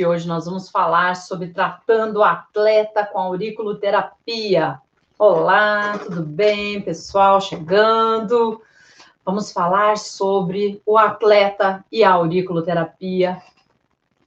Hoje nós vamos falar sobre tratando atleta com auriculoterapia. Olá, tudo bem, pessoal? Chegando. Vamos falar sobre o atleta e a auriculoterapia.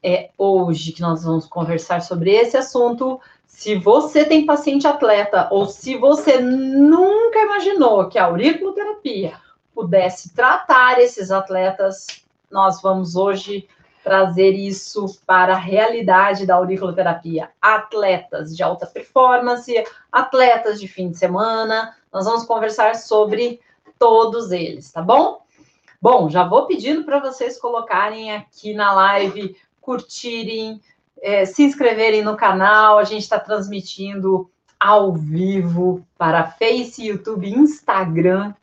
É hoje que nós vamos conversar sobre esse assunto. Se você tem paciente atleta ou se você nunca imaginou que a auriculoterapia pudesse tratar esses atletas, nós vamos hoje trazer isso para a realidade da auriculoterapia. Atletas de alta performance, atletas de fim de semana, nós vamos conversar sobre todos eles, tá bom? Bom, já vou pedindo para vocês colocarem aqui na live, curtirem, é, se inscreverem no canal. A gente está transmitindo ao vivo para Face, YouTube, Instagram.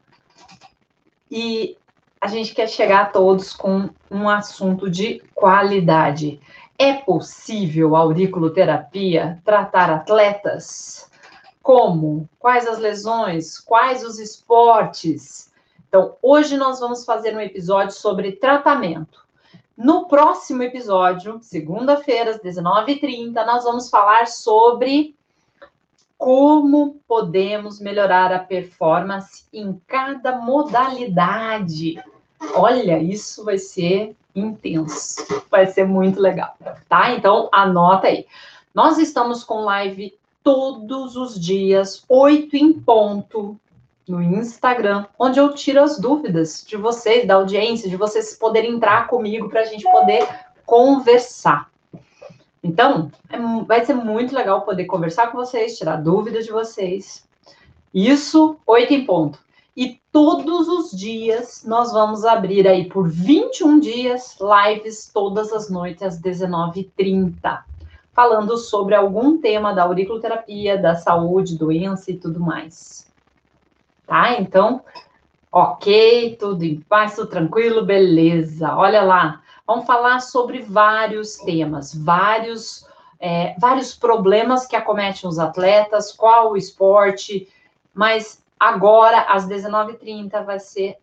E a gente quer chegar a todos com um assunto de qualidade. É possível auriculoterapia tratar atletas? Como? Quais as lesões? Quais os esportes? Então, hoje nós vamos fazer um episódio sobre tratamento. No próximo episódio, segunda-feira, às 19h30, nós vamos falar sobre como podemos melhorar a performance em cada modalidade. Olha, isso vai ser intenso, vai ser muito legal, tá? Então, anota aí. Nós estamos com live todos os dias, oito em ponto, no Instagram, onde eu tiro as dúvidas de vocês, da audiência, de vocês poderem entrar comigo para a gente poder conversar. Então, é, vai ser muito legal poder conversar com vocês, tirar dúvidas de vocês. Isso, oito em ponto. E todos os dias nós vamos abrir aí por 21 dias lives todas as noites às 19h30 falando sobre algum tema da auriculoterapia, da saúde, doença e tudo mais. Tá? Então, ok, tudo em paz, tudo tranquilo, beleza. Olha lá, vamos falar sobre vários temas, vários, é, vários problemas que acometem os atletas, qual o esporte, mas agora, às 19h30, vai ser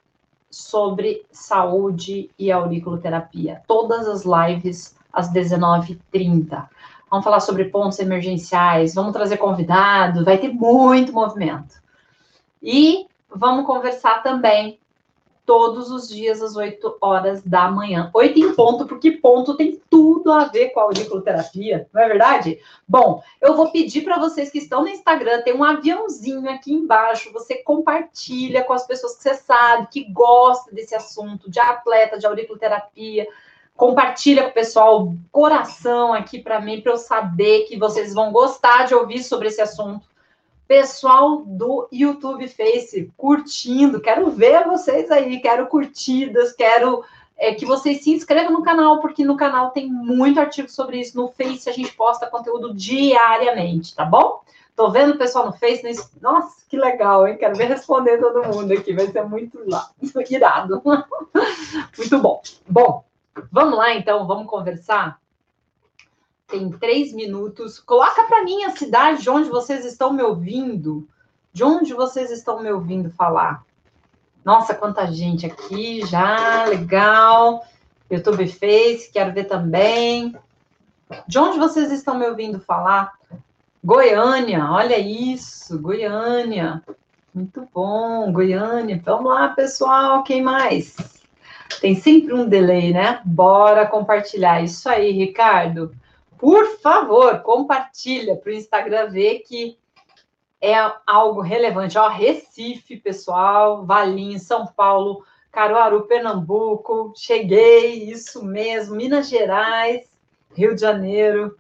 sobre saúde e auriculoterapia. Todas as lives às 19h30 vamos falar sobre pontos emergenciais, vamos trazer convidado, vai ter muito movimento. E vamos conversar também todos os dias às 8 horas da manhã. 8 em ponto, porque ponto tem tudo a ver com a auriculoterapia, não é verdade? Bom, eu vou pedir para vocês que estão no Instagram, tem um aviãozinho aqui embaixo, você compartilha com as pessoas que você sabe, que gosta desse assunto, de atleta, de auriculoterapia, compartilha com o pessoal, coração aqui para mim, para eu saber que vocês vão gostar de ouvir sobre esse assunto. Pessoal do YouTube Face, curtindo, quero ver vocês aí, quero curtidas, quero é, que vocês se inscrevam no canal, porque no canal tem muito artigo sobre isso. No Face a gente posta conteúdo diariamente, tá bom? Tô vendo o pessoal no Face, no... nossa, que legal, hein? Quero ver responder todo mundo aqui, vai ser muito lá, irado. muito bom. Bom, Vamos lá, então, vamos conversar? Tem três minutos. Coloca para mim a cidade de onde vocês estão me ouvindo. De onde vocês estão me ouvindo falar? Nossa, quanta gente aqui já, legal. YouTube Face, quero ver também. De onde vocês estão me ouvindo falar? Goiânia, olha isso, Goiânia. Muito bom, Goiânia. Vamos lá, pessoal, quem mais? Tem sempre um delay, né? Bora compartilhar. Isso aí, Ricardo. Por favor, compartilha para o Instagram ver que é algo relevante. Ó, Recife, pessoal, Valinho, São Paulo, Caruaru, Pernambuco. Cheguei, isso mesmo. Minas Gerais, Rio de Janeiro,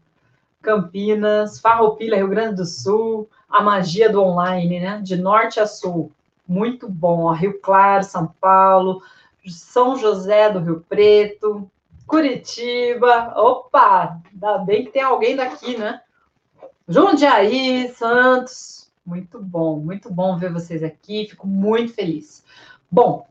Campinas, Farroupilha, Rio Grande do Sul. A magia do online, né? De norte a sul. Muito bom. Ó, Rio Claro, São Paulo, são José do Rio Preto, Curitiba. Opa, ainda bem que tem alguém daqui, né? Jundiaí, Santos. Muito bom, muito bom ver vocês aqui. Fico muito feliz. Bom,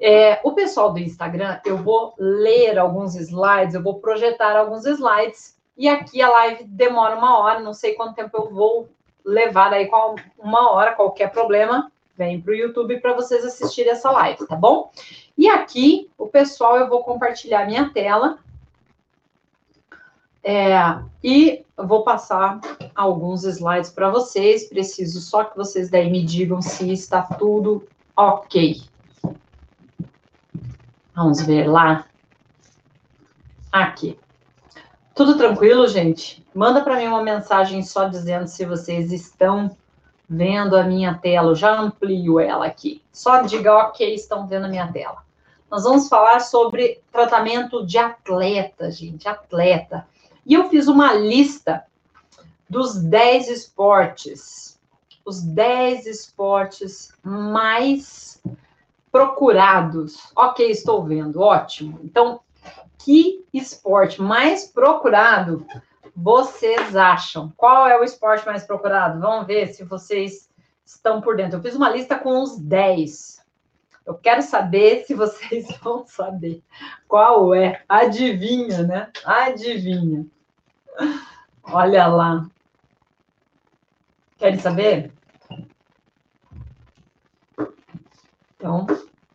é, o pessoal do Instagram, eu vou ler alguns slides, eu vou projetar alguns slides. E aqui a live demora uma hora, não sei quanto tempo eu vou levar aí, uma hora, qualquer problema, vem para o YouTube para vocês assistirem essa live, tá bom? E aqui, o pessoal, eu vou compartilhar minha tela. É, e vou passar alguns slides para vocês. Preciso só que vocês daí me digam se está tudo ok. Vamos ver lá. Aqui. Tudo tranquilo, gente? Manda para mim uma mensagem só dizendo se vocês estão vendo a minha tela. Eu já amplio ela aqui. Só diga ok, estão vendo a minha tela. Nós vamos falar sobre tratamento de atleta, gente, atleta. E eu fiz uma lista dos 10 esportes, os 10 esportes mais procurados. Ok, estou vendo, ótimo. Então, que esporte mais procurado vocês acham? Qual é o esporte mais procurado? Vamos ver se vocês estão por dentro. Eu fiz uma lista com os 10. Eu quero saber se vocês vão saber qual é. Adivinha, né? Adivinha. Olha lá. Querem saber? Então,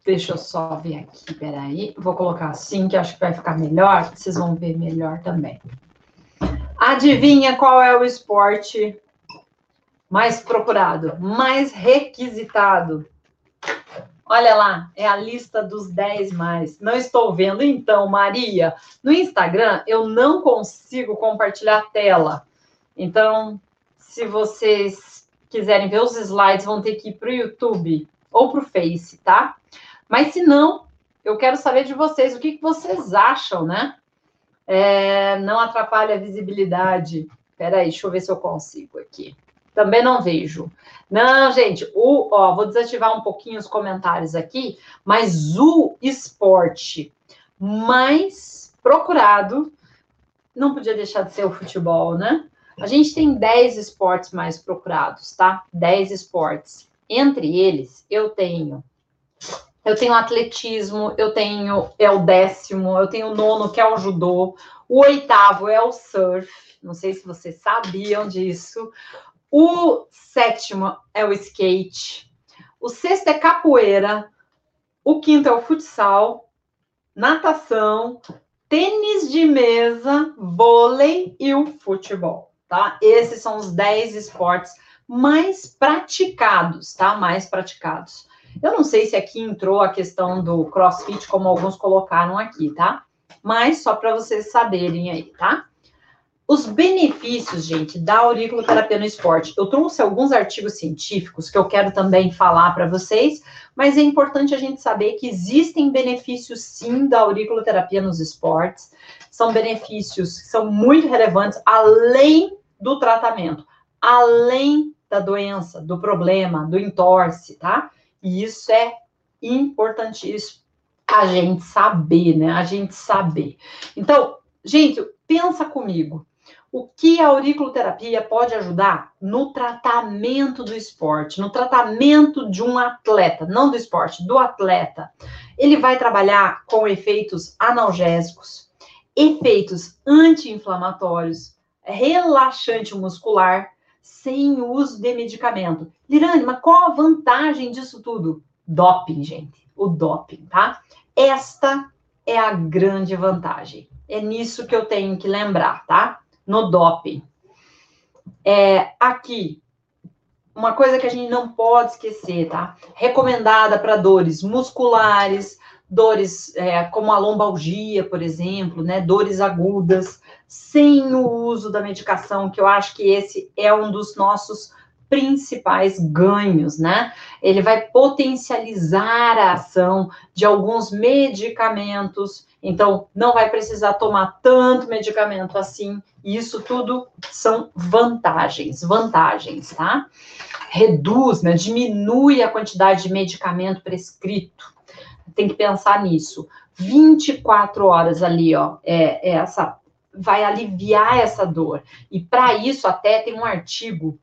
deixa eu só ver aqui, peraí. Vou colocar assim, que acho que vai ficar melhor. Vocês vão ver melhor também. Adivinha qual é o esporte mais procurado, mais requisitado? Olha lá, é a lista dos 10 mais. Não estou vendo. Então, Maria, no Instagram eu não consigo compartilhar a tela. Então, se vocês quiserem ver os slides, vão ter que ir para o YouTube ou para o Face, tá? Mas se não, eu quero saber de vocês, o que, que vocês acham, né? É, não atrapalha a visibilidade. Espera aí, deixa eu ver se eu consigo aqui. Também não vejo. Não, gente, o, ó, vou desativar um pouquinho os comentários aqui, mas o esporte mais procurado não podia deixar de ser o futebol, né? A gente tem 10 esportes mais procurados, tá? 10 esportes. Entre eles, eu tenho eu tenho atletismo, eu tenho é o décimo, eu tenho o nono, que é o judô, o oitavo é o surf, não sei se vocês sabiam disso. O sétimo é o skate. O sexto é capoeira. O quinto é o futsal, natação, tênis de mesa, vôlei e o futebol, tá? Esses são os 10 esportes mais praticados, tá? Mais praticados. Eu não sei se aqui entrou a questão do crossfit, como alguns colocaram aqui, tá? Mas só para vocês saberem aí, tá? Os benefícios, gente, da auriculoterapia no esporte. Eu trouxe alguns artigos científicos que eu quero também falar para vocês, mas é importante a gente saber que existem benefícios sim da auriculoterapia nos esportes. São benefícios que são muito relevantes além do tratamento, além da doença, do problema, do entorse, tá? E isso é importantíssimo a gente saber, né? A gente saber. Então, gente, pensa comigo. O que a auriculoterapia pode ajudar no tratamento do esporte, no tratamento de um atleta, não do esporte, do atleta? Ele vai trabalhar com efeitos analgésicos, efeitos anti-inflamatórios, relaxante muscular, sem uso de medicamento. Lirane, mas qual a vantagem disso tudo? Doping, gente. O doping, tá? Esta é a grande vantagem. É nisso que eu tenho que lembrar, tá? no doping. É, aqui, uma coisa que a gente não pode esquecer, tá? Recomendada para dores musculares, dores é, como a lombalgia, por exemplo, né? Dores agudas, sem o uso da medicação, que eu acho que esse é um dos nossos principais ganhos, né? Ele vai potencializar a ação de alguns medicamentos, então não vai precisar tomar tanto medicamento assim. Isso tudo são vantagens, vantagens, tá? Reduz, né? Diminui a quantidade de medicamento prescrito. Tem que pensar nisso. 24 horas ali, ó, é, é essa vai aliviar essa dor. E para isso até tem um artigo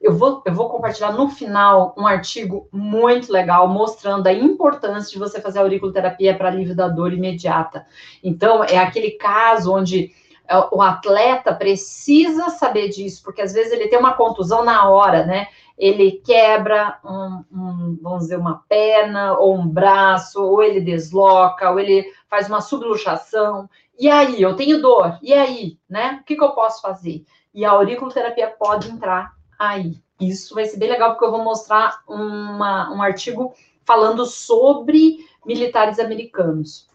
eu vou, eu vou compartilhar no final um artigo muito legal mostrando a importância de você fazer auriculoterapia para alívio da dor imediata. Então, é aquele caso onde é, o atleta precisa saber disso, porque às vezes ele tem uma contusão na hora, né? Ele quebra, um, um, vamos dizer, uma perna ou um braço, ou ele desloca, ou ele faz uma subluxação, E aí, eu tenho dor, e aí, né? O que, que eu posso fazer? E a auriculoterapia pode entrar aí. Isso vai ser bem legal, porque eu vou mostrar uma, um artigo falando sobre militares americanos.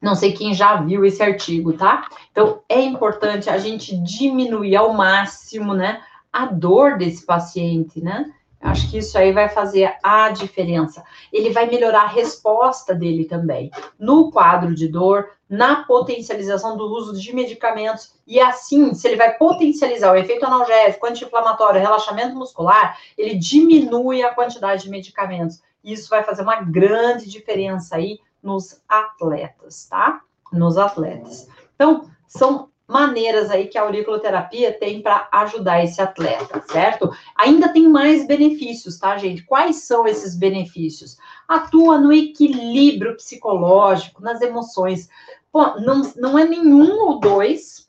Não sei quem já viu esse artigo, tá? Então, é importante a gente diminuir ao máximo, né, a dor desse paciente, né? Acho que isso aí vai fazer a diferença. Ele vai melhorar a resposta dele também no quadro de dor, na potencialização do uso de medicamentos. E assim, se ele vai potencializar o efeito analgésico, anti-inflamatório, relaxamento muscular, ele diminui a quantidade de medicamentos. Isso vai fazer uma grande diferença aí nos atletas, tá? Nos atletas. Então, são maneiras aí que a auriculoterapia tem para ajudar esse atleta, certo? Ainda tem mais benefícios, tá, gente? Quais são esses benefícios? Atua no equilíbrio psicológico, nas emoções. Pô, não, não é nenhum ou dois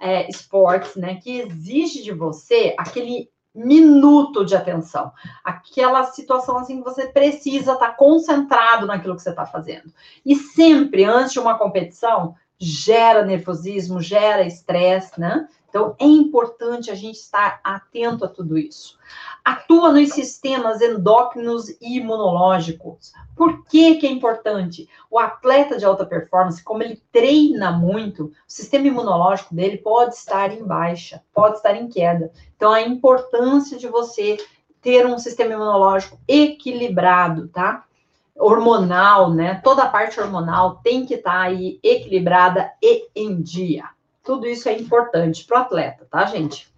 é, esportes, né, que exige de você aquele minuto de atenção, aquela situação assim que você precisa estar tá concentrado naquilo que você está fazendo. E sempre antes de uma competição, gera nervosismo, gera estresse, né? Então, é importante a gente estar atento a tudo isso. Atua nos sistemas endócrinos e imunológicos. Por que, que é importante? O atleta de alta performance, como ele treina muito, o sistema imunológico dele pode estar em baixa, pode estar em queda. Então, a importância de você ter um sistema imunológico equilibrado, tá? Hormonal, né? Toda a parte hormonal tem que estar tá aí equilibrada e em dia. Tudo isso é importante para o atleta, tá, gente?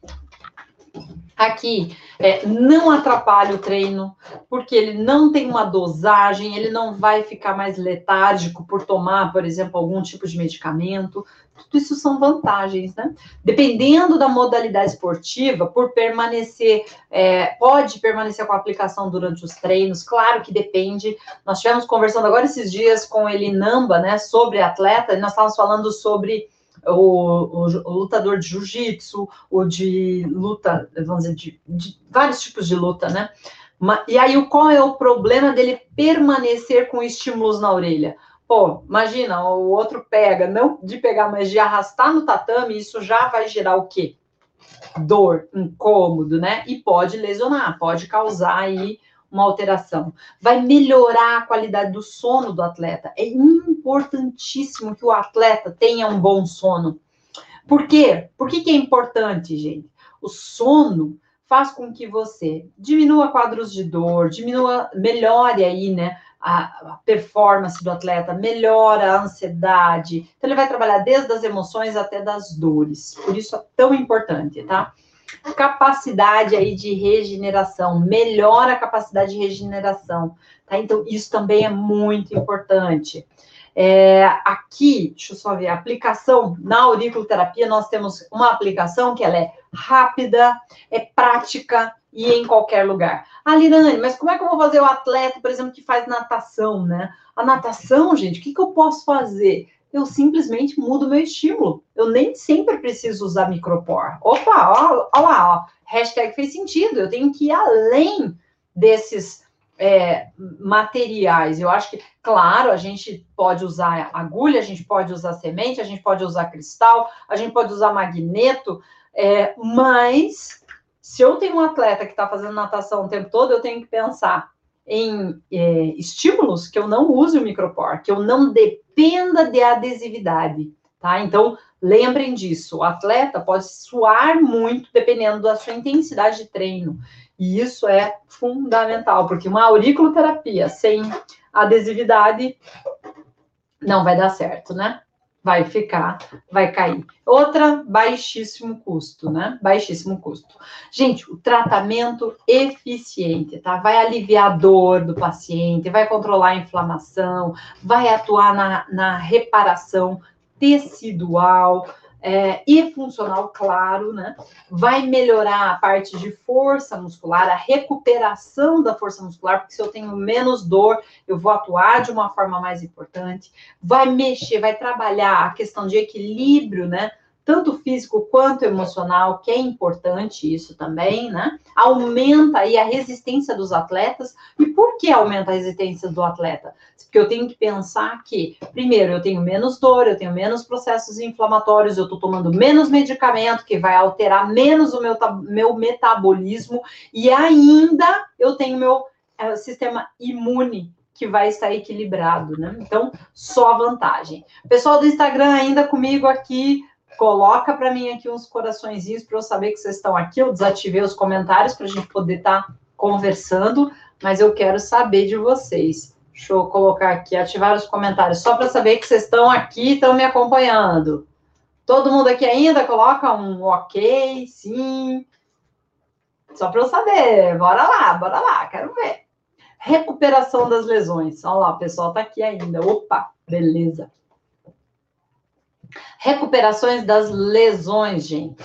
Aqui, é, não atrapalha o treino, porque ele não tem uma dosagem, ele não vai ficar mais letárgico por tomar, por exemplo, algum tipo de medicamento. Tudo isso são vantagens, né? Dependendo da modalidade esportiva, por permanecer, é, pode permanecer com a aplicação durante os treinos, claro que depende. Nós estivemos conversando agora esses dias com ele Namba, né, sobre atleta, e nós estávamos falando sobre o, o, o lutador de jiu-jitsu, o de luta, vamos dizer, de, de, vários tipos de luta, né? E aí, qual é o problema dele permanecer com estímulos na orelha? Pô, imagina, o outro pega, não de pegar, mas de arrastar no tatame, isso já vai gerar o quê? Dor, incômodo, né? E pode lesionar, pode causar aí uma alteração. Vai melhorar a qualidade do sono do atleta. É importantíssimo que o atleta tenha um bom sono. Por quê? Por que, que é importante, gente? O sono faz com que você diminua quadros de dor, diminua, melhore aí, né, a, performance do atleta, melhora a ansiedade. Então, ele vai trabalhar desde as emoções até das dores. Por isso é tão importante, tá? Capacidade aí de regeneração, melhora a capacidade de regeneração, tá? Então, isso também é muito importante. É, aqui, deixa eu só ver, aplicação na auriculoterapia, nós temos uma aplicação que ela é rápida, é prática e em qualquer lugar. Ah, Lirane, mas como é que eu vou fazer o atleta, por exemplo, que faz natação, né? A natação, gente, o que, que eu posso fazer? Eu simplesmente mudo meu estímulo. Eu nem sempre preciso usar micropor. Opa, ó, ó lá, ó. Hashtag fez sentido. Eu tenho que ir além desses é, materiais. Eu acho que, claro, a gente pode usar agulha, a gente pode usar semente, a gente pode usar cristal, a gente pode usar magneto, é, mas se eu tenho um atleta que está fazendo natação o tempo todo, eu tenho que pensar em é, estímulos que eu não use o micropor, que eu não dependa de adesividade, tá? Então, lembrem disso. O atleta pode suar muito dependendo da sua intensidade de treino. E isso é fundamental, porque uma auriculoterapia sem adesividade não vai dar certo, né? Vai ficar, vai cair. Outra, baixíssimo custo, né? Baixíssimo custo. Gente, o tratamento eficiente, tá? Vai aliviar a dor do paciente, vai controlar a inflamação, vai atuar na, na reparação tecidual, é, e funcional, claro, né? Vai melhorar a parte de força muscular, a recuperação da força muscular, porque se eu tenho menos dor, eu vou atuar de uma forma mais importante. Vai mexer, vai trabalhar a questão de equilíbrio, né? Tanto físico quanto emocional, que é importante isso também, né? Aumenta aí a resistência dos atletas. E por que aumenta a resistência do atleta? Porque eu tenho que pensar que, primeiro, eu tenho menos dor, eu tenho menos processos inflamatórios, eu estou tomando menos medicamento, que vai alterar menos o meu, meu metabolismo, e ainda eu tenho meu é, sistema imune que vai estar equilibrado, né? Então, só vantagem. Pessoal do Instagram ainda comigo aqui, coloca para mim aqui uns coraçõezinhos para eu saber que vocês estão aqui. Eu desativei os comentários para a gente poder estar tá conversando, mas eu quero saber de vocês. Deixa eu colocar aqui, ativar os comentários, só para saber que vocês estão aqui e estão me acompanhando. Todo mundo aqui ainda coloca um ok, sim. Só para eu saber. Bora lá, bora lá, quero ver. Recuperação das lesões. Olha lá, o pessoal está aqui ainda. Opa, beleza. Recuperações das lesões, gente,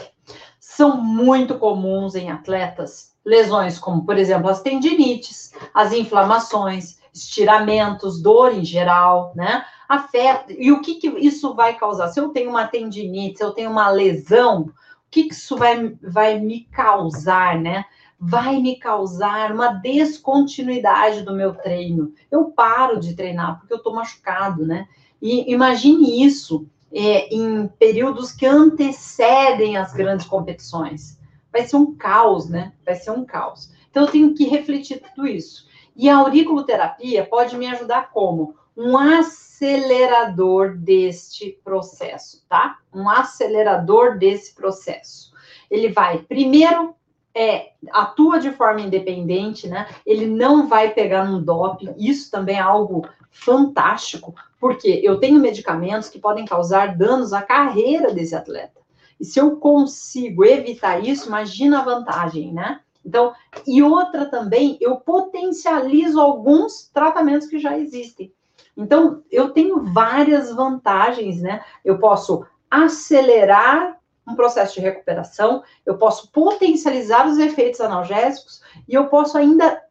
são muito comuns em atletas. Lesões como, por exemplo, as tendinites, as inflamações, estiramentos, dor em geral, né? Afeta. E o que, que isso vai causar? Se eu tenho uma tendinite, se eu tenho uma lesão, o que, que isso vai, vai me causar, né? Vai me causar uma descontinuidade do meu treino. Eu paro de treinar porque eu tô machucado, né? E imagine isso é, em períodos que antecedem as grandes competições. Vai ser um caos, né? Vai ser um caos. Então, eu tenho que refletir tudo isso. E a auriculoterapia pode me ajudar como? Um acelerador deste processo, tá? Um acelerador desse processo. Ele vai, primeiro, é, atua de forma independente, né? Ele não vai pegar num doping. Isso também é algo fantástico, porque eu tenho medicamentos que podem causar danos à carreira desse atleta. E se eu consigo evitar isso, imagina a vantagem, né? Então, e outra também, eu potencializo alguns tratamentos que já existem. Então, eu tenho várias vantagens, né? Eu posso acelerar um processo de recuperação, eu posso potencializar os efeitos analgésicos e eu posso ainda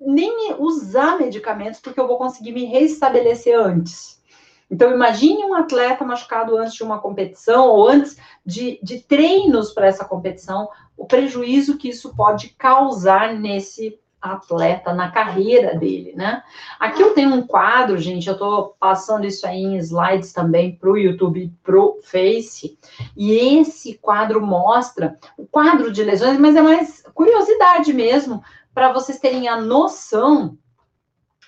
nem usar medicamentos, porque eu vou conseguir me restabelecer antes. Então, imagine um atleta machucado antes de uma competição ou antes de, de treinos para essa competição, o prejuízo que isso pode causar nesse atleta, na carreira dele, né? Aqui eu tenho um quadro, gente, eu estou passando isso aí em slides também para o YouTube e para o Face, e esse quadro mostra o quadro de lesões, mas é mais curiosidade mesmo, para vocês terem a noção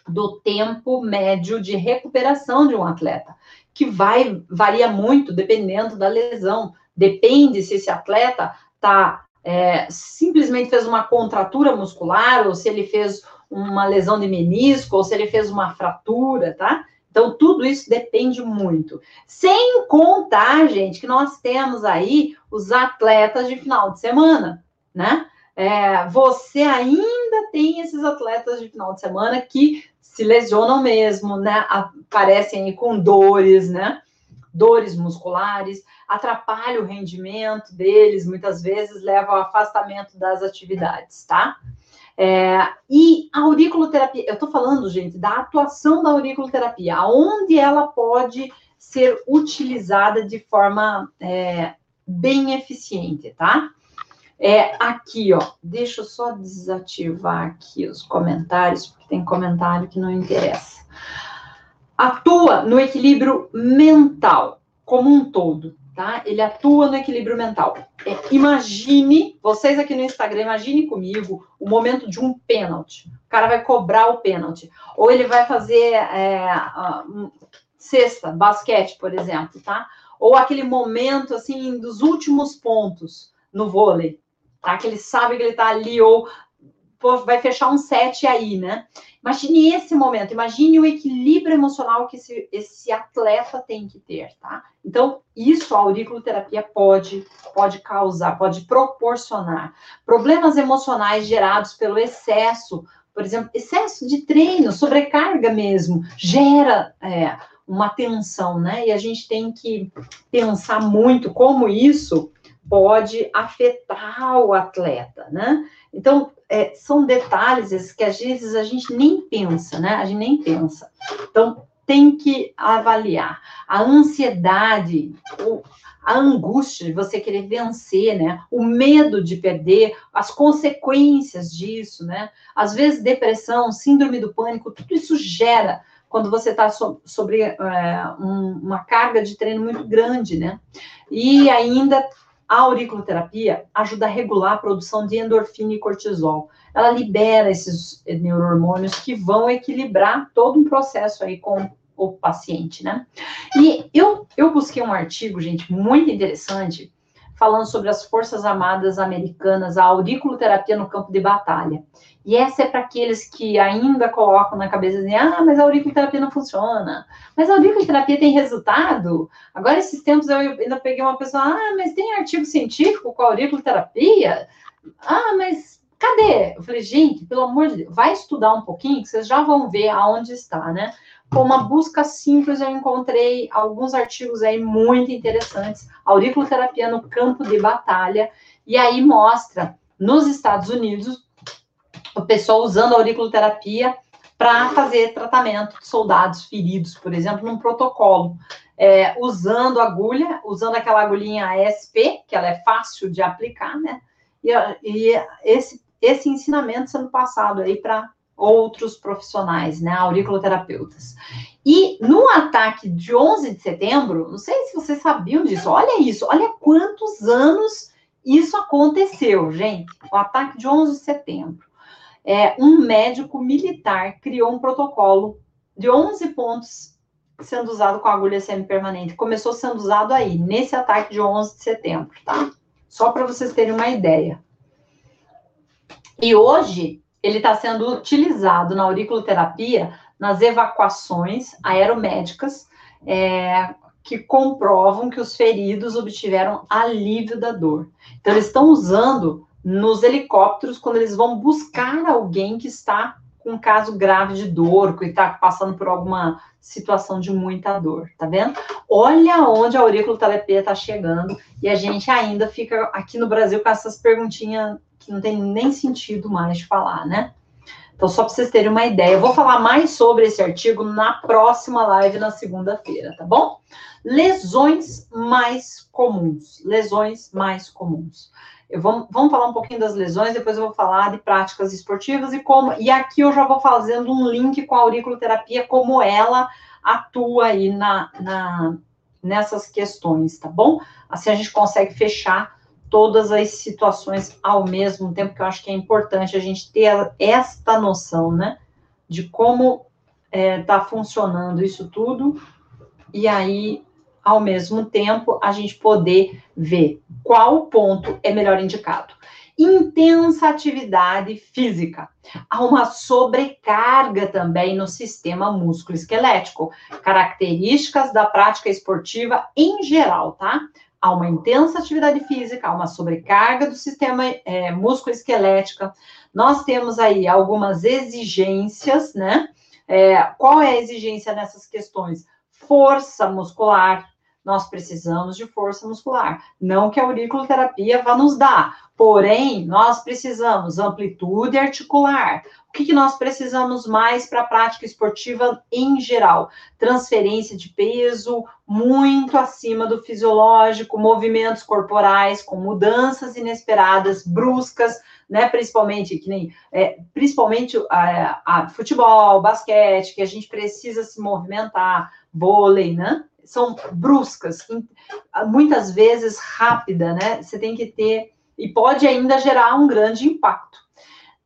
do tempo médio de recuperação de um atleta, que vai varia muito dependendo da lesão. Depende se esse atleta tá é, simplesmente fez uma contratura muscular ou se ele fez uma lesão de menisco ou se ele fez uma fratura, tá? Então, tudo isso depende muito. Sem contar, gente, que nós temos aí os atletas de final de semana, né? É, você ainda tem esses atletas de final de semana que se lesionam mesmo, né? Aparecem com dores, né? Dores musculares, atrapalha o rendimento deles, muitas vezes leva ao afastamento das atividades, tá? É, e a auriculoterapia, eu tô falando, gente, da atuação da auriculoterapia, aonde ela pode ser utilizada de forma é, bem eficiente, tá? É aqui, ó. Deixa eu só desativar aqui os comentários, porque tem comentário que não interessa. Atua no equilíbrio mental, como um todo, tá? Ele atua no equilíbrio mental. É, imagine, vocês aqui no Instagram, imagine comigo o momento de um pênalti. O cara vai cobrar o pênalti. Ou ele vai fazer é, cesta, basquete, por exemplo, tá? Ou aquele momento, assim, dos últimos pontos no vôlei tá? Que ele sabe que ele tá ali, ou pô, vai fechar um set aí, né? Imagine esse momento, imagine o equilíbrio emocional que esse, esse atleta tem que ter, tá? Então, isso a auriculoterapia pode, pode causar, pode proporcionar. Problemas emocionais gerados pelo excesso, por exemplo, excesso de treino, sobrecarga mesmo, gera é, uma tensão, né? E a gente tem que pensar muito como isso pode afetar o atleta, né? Então, é, são detalhes que às vezes a gente nem pensa, né? A gente nem pensa. Então, tem que avaliar. A ansiedade, a angústia de você querer vencer, né? O medo de perder, as consequências disso, né? Às vezes, depressão, síndrome do pânico, tudo isso gera quando você está so, sobre é, um, uma carga de treino muito grande, né? E ainda a auriculoterapia ajuda a regular a produção de endorfina e cortisol. Ela libera esses neurohormônios que vão equilibrar todo um processo aí com o paciente, né? E eu, eu busquei um artigo, gente, muito interessante, falando sobre as Forças Armadas Americanas, a auriculoterapia no campo de batalha. E essa é para aqueles que ainda colocam na cabeça assim, ah, mas a auriculoterapia não funciona. Mas a auriculoterapia tem resultado? Agora, esses tempos, eu ainda peguei uma pessoa, ah, mas tem artigo científico com a auriculoterapia? Ah, mas cadê? Eu falei, gente, pelo amor de Deus, vai estudar um pouquinho, que vocês já vão ver aonde está, né? Com uma busca simples, eu encontrei alguns artigos aí muito interessantes. Auriculoterapia no campo de batalha. E aí mostra, nos Estados Unidos, o pessoal usando a auriculoterapia para fazer tratamento de soldados feridos, por exemplo, num protocolo. É, usando agulha, usando aquela agulhinha ASP, que ela é fácil de aplicar, né? E, e esse, esse ensinamento sendo passado aí para outros profissionais, né, auriculoterapeutas. E no ataque de 11 de setembro, não sei se vocês sabiam disso, olha isso, olha quantos anos isso aconteceu, gente. O ataque de 11 de setembro. É, um médico militar criou um protocolo de 11 pontos sendo usado com agulha semi-permanente. Começou sendo usado aí, nesse ataque de 11 de setembro, tá? Só para vocês terem uma ideia. E hoje, ele está sendo utilizado na auriculoterapia nas evacuações aeromédicas é, que comprovam que os feridos obtiveram alívio da dor. Então, eles estão usando nos helicópteros quando eles vão buscar alguém que está com um caso grave de dor, que está passando por alguma situação de muita dor, tá vendo? Olha onde a auriculoterapia está chegando e a gente ainda fica aqui no Brasil com essas perguntinhas que não tem nem sentido mais falar, né? Então, só para vocês terem uma ideia, eu vou falar mais sobre esse artigo na próxima live na segunda-feira, tá bom? Lesões mais comuns. Lesões mais comuns. Eu vou, vamos falar um pouquinho das lesões, depois eu vou falar de práticas esportivas e como. E aqui eu já vou fazendo um link com a auriculoterapia, como ela atua aí na, na, nessas questões, tá bom? Assim a gente consegue fechar todas as situações ao mesmo tempo, que eu acho que é importante a gente ter esta noção, né, de como está é, tá funcionando isso tudo, e aí, ao mesmo tempo, a gente poder ver qual ponto é melhor indicado. Intensa atividade física. Há uma sobrecarga também no sistema músculo-esquelético. Características da prática esportiva em geral, tá? Há uma intensa atividade física, há uma sobrecarga do sistema é, músculo-esquelética. Nós temos aí algumas exigências, né? É, qual é a exigência nessas questões? Força muscular. Nós precisamos de força muscular. Não que a auriculoterapia vá nos dar, porém, nós precisamos amplitude articular, o que, que nós precisamos mais para a prática esportiva em geral? Transferência de peso muito acima do fisiológico, movimentos corporais com mudanças inesperadas, bruscas, né? Principalmente que nem é, principalmente a, a, futebol, basquete, que a gente precisa se movimentar, vôlei, né? São bruscas, muitas vezes rápida, né? Você tem que ter e pode ainda gerar um grande impacto.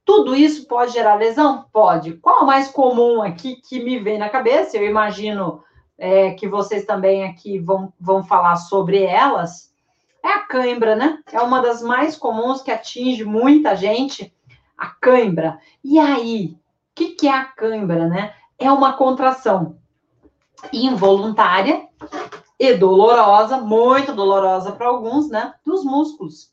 Tudo isso pode gerar lesão? Pode. Qual a mais comum aqui que me vem na cabeça? Eu imagino é, que vocês também aqui vão, vão falar sobre elas. É a cãibra, né? É uma das mais comuns que atinge muita gente, a cãibra. E aí, o que, que é a cãibra, né? É uma contração involuntária e dolorosa, muito dolorosa para alguns, né? Dos músculos.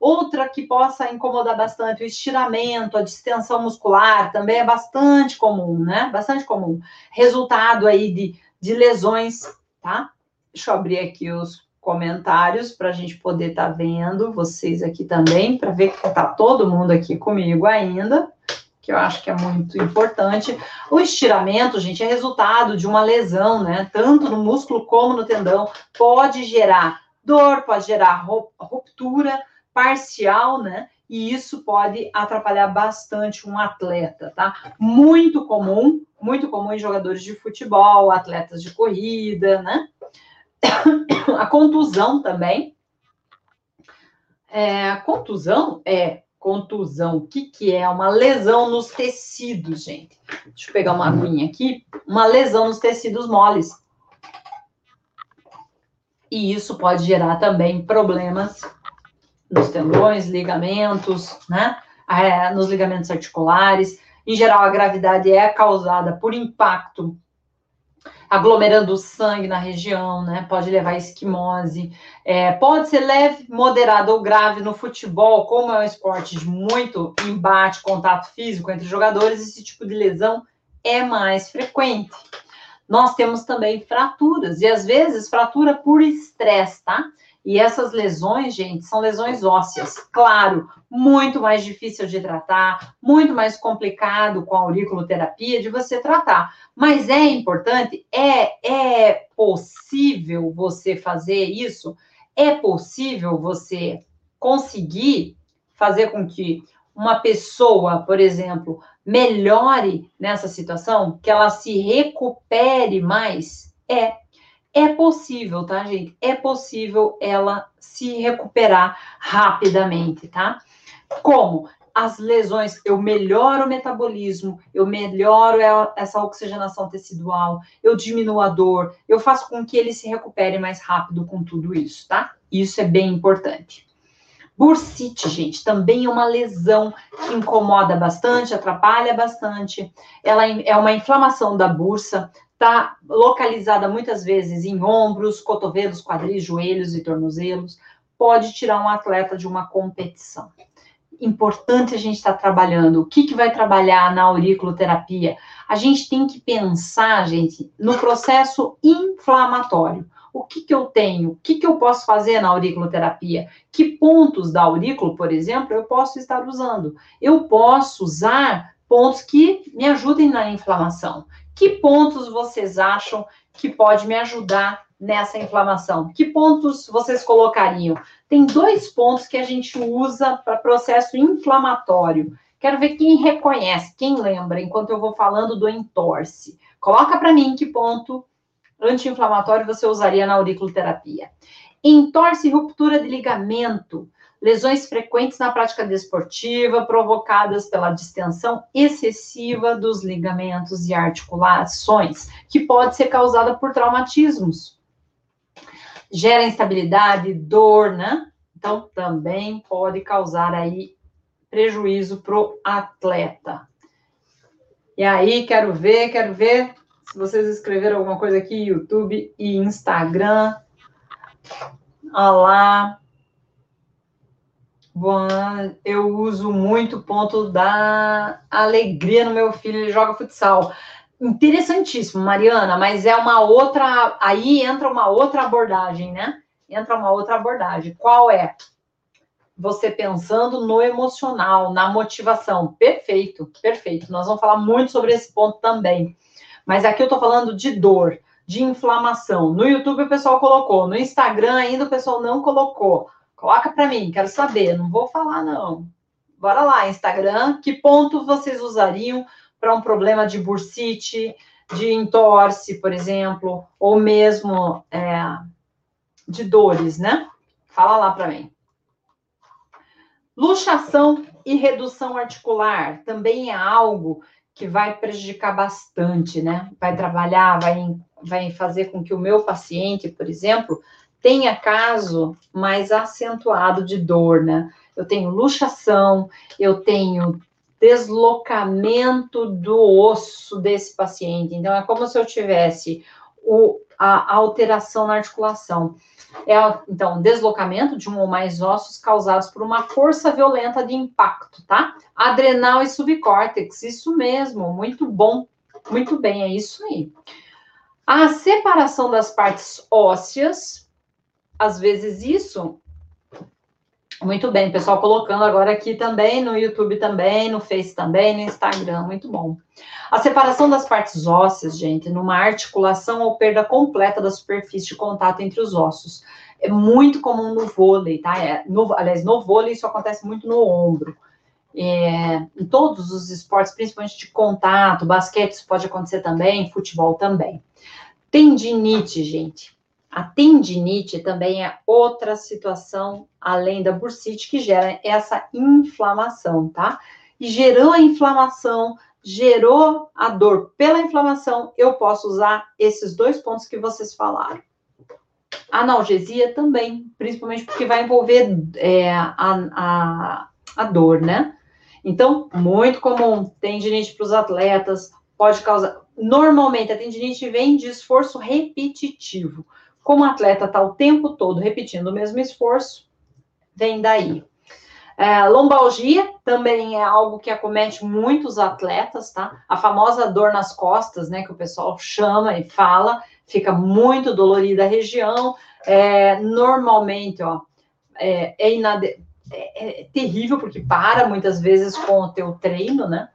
Outra que possa incomodar bastante, o estiramento, a distensão muscular, também é bastante comum, né? Bastante comum. Resultado aí de, de lesões, tá? Deixa eu abrir aqui os comentários para a gente poder estar tá vendo vocês aqui também, para ver que está todo mundo aqui comigo ainda, que eu acho que é muito importante. O estiramento, gente, é resultado de uma lesão, né? Tanto no músculo como no tendão, pode gerar dor, pode gerar ruptura parcial, né? E isso pode atrapalhar bastante um atleta, tá? Muito comum, muito comum em jogadores de futebol, atletas de corrida, né? A contusão também. É, contusão é contusão. O que, que é? Uma lesão nos tecidos, gente. Deixa eu pegar uma aguinha aqui. Uma lesão nos tecidos moles. E isso pode gerar também problemas nos tendões, ligamentos, né? É, nos ligamentos articulares. Em geral, a gravidade é causada por impacto aglomerando sangue na região, né? Pode levar a esquimose. É, pode ser leve, moderado ou grave no futebol, como é um esporte de muito embate, contato físico entre jogadores, esse tipo de lesão é mais frequente. Nós temos também fraturas, e às vezes fratura por estresse, tá? E essas lesões, gente, são lesões ósseas. Claro, muito mais difícil de tratar, muito mais complicado com a auriculoterapia de você tratar. Mas é importante, é, é possível você fazer isso? É possível você conseguir fazer com que uma pessoa, por exemplo, melhore nessa situação, que ela se recupere mais? É é possível, tá, gente? É possível ela se recuperar rapidamente, tá? Como? As lesões, eu melhoro o metabolismo, eu melhoro essa oxigenação tecidual, eu diminuo a dor, eu faço com que ele se recupere mais rápido com tudo isso, tá? Isso é bem importante. Bursite, gente, também é uma lesão que incomoda bastante, atrapalha bastante. Ela é uma inflamação da bursa, está localizada muitas vezes em ombros, cotovelos, quadris, joelhos e tornozelos, pode tirar um atleta de uma competição. Importante a gente estar tá trabalhando. O que, que vai trabalhar na auriculoterapia? A gente tem que pensar, gente, no processo inflamatório. O que, que eu tenho? O que, que eu posso fazer na auriculoterapia? Que pontos da aurícula, por exemplo, eu posso estar usando? Eu posso usar pontos que me ajudem na inflamação. Que pontos vocês acham que pode me ajudar nessa inflamação? Que pontos vocês colocariam? Tem dois pontos que a gente usa para processo inflamatório. Quero ver quem reconhece, quem lembra, enquanto eu vou falando do entorse. Coloca para mim que ponto anti-inflamatório você usaria na auriculoterapia. Entorse e ruptura de ligamento lesões frequentes na prática desportiva provocadas pela distensão excessiva dos ligamentos e articulações, que pode ser causada por traumatismos. Gera instabilidade, dor, né? Então, também pode causar aí prejuízo para o atleta. E aí, quero ver, quero ver se vocês escreveram alguma coisa aqui, YouTube e Instagram. Olá. Bom, eu uso muito o ponto da alegria no meu filho, ele joga futsal. Interessantíssimo, Mariana, mas é uma outra. Aí entra uma outra abordagem, né? Entra uma outra abordagem. Qual é? Você pensando no emocional, na motivação. Perfeito, perfeito. Nós vamos falar muito sobre esse ponto também. Mas aqui eu tô falando de dor, de inflamação. No YouTube o pessoal colocou, no Instagram ainda o pessoal não colocou. Coloca para mim, quero saber, não vou falar não. Bora lá, Instagram, que ponto vocês usariam para um problema de bursite, de entorse, por exemplo, ou mesmo é, de dores, né? Fala lá para mim. Luxação e redução articular também é algo que vai prejudicar bastante, né? Vai trabalhar, vai, vai fazer com que o meu paciente, por exemplo, tenha caso mais acentuado de dor, né? Eu tenho luxação, eu tenho deslocamento do osso desse paciente. Então, é como se eu tivesse o, a, alteração na articulação. É, então, deslocamento de um ou mais ossos causados por uma força violenta de impacto, tá? Adrenal e subcórtex, isso mesmo, muito bom, muito bem, é isso aí. A separação das partes ósseas às vezes isso. Muito bem, pessoal colocando agora aqui também, no YouTube também, no Face também, no Instagram, muito bom. A separação das partes ósseas, gente, numa articulação ou perda completa da superfície de contato entre os ossos. é muito comum no vôlei, tá? É, no, aliás, no vôlei isso acontece muito no ombro. É, em todos os esportes, principalmente de contato, basquete isso pode acontecer também, futebol também. Tendinite, gente. A tendinite também é outra situação, além da bursite, que gera essa inflamação, tá? E gerou a inflamação, gerou a dor pela inflamação, eu posso usar esses dois pontos que vocês falaram. Analgesia também, principalmente porque vai envolver é, a, a, a dor, né? Então, muito comum, tendinite para os atletas, pode causar. Normalmente, a tendinite vem de esforço repetitivo. Como o atleta está o tempo todo repetindo o mesmo esforço, vem daí. É, lombalgia também é algo que acomete muitos atletas, tá? A famosa dor nas costas, né, que o pessoal chama e fala, fica muito dolorida a região. É, normalmente, ó, é, é, inade... é, é terrível porque para muitas vezes com o teu treino, né?